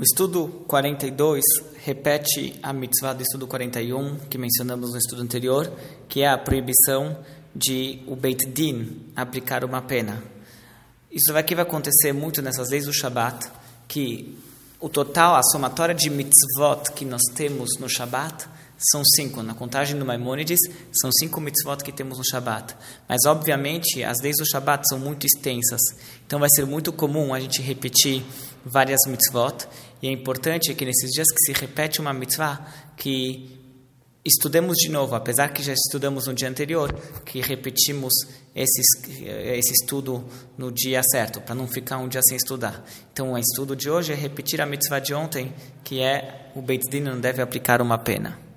O estudo 42 repete a mitzvah do estudo 41, que mencionamos no estudo anterior, que é a proibição de o Beit Din aplicar uma pena. Isso aqui vai acontecer muito nessas leis do Shabat, que o total, a somatória de mitzvot que nós temos no Shabat são cinco. Na contagem do Maimônides, são cinco mitzvot que temos no Shabat. Mas, obviamente, as leis do Shabat são muito extensas. Então, vai ser muito comum a gente repetir várias mitzvot. E é importante que nesses dias que se repete uma mitzvah, que estudemos de novo, apesar que já estudamos no dia anterior, que repetimos esse, esse estudo no dia certo, para não ficar um dia sem estudar. Então, o estudo de hoje é repetir a mitzvah de ontem, que é o Beit Din não deve aplicar uma pena.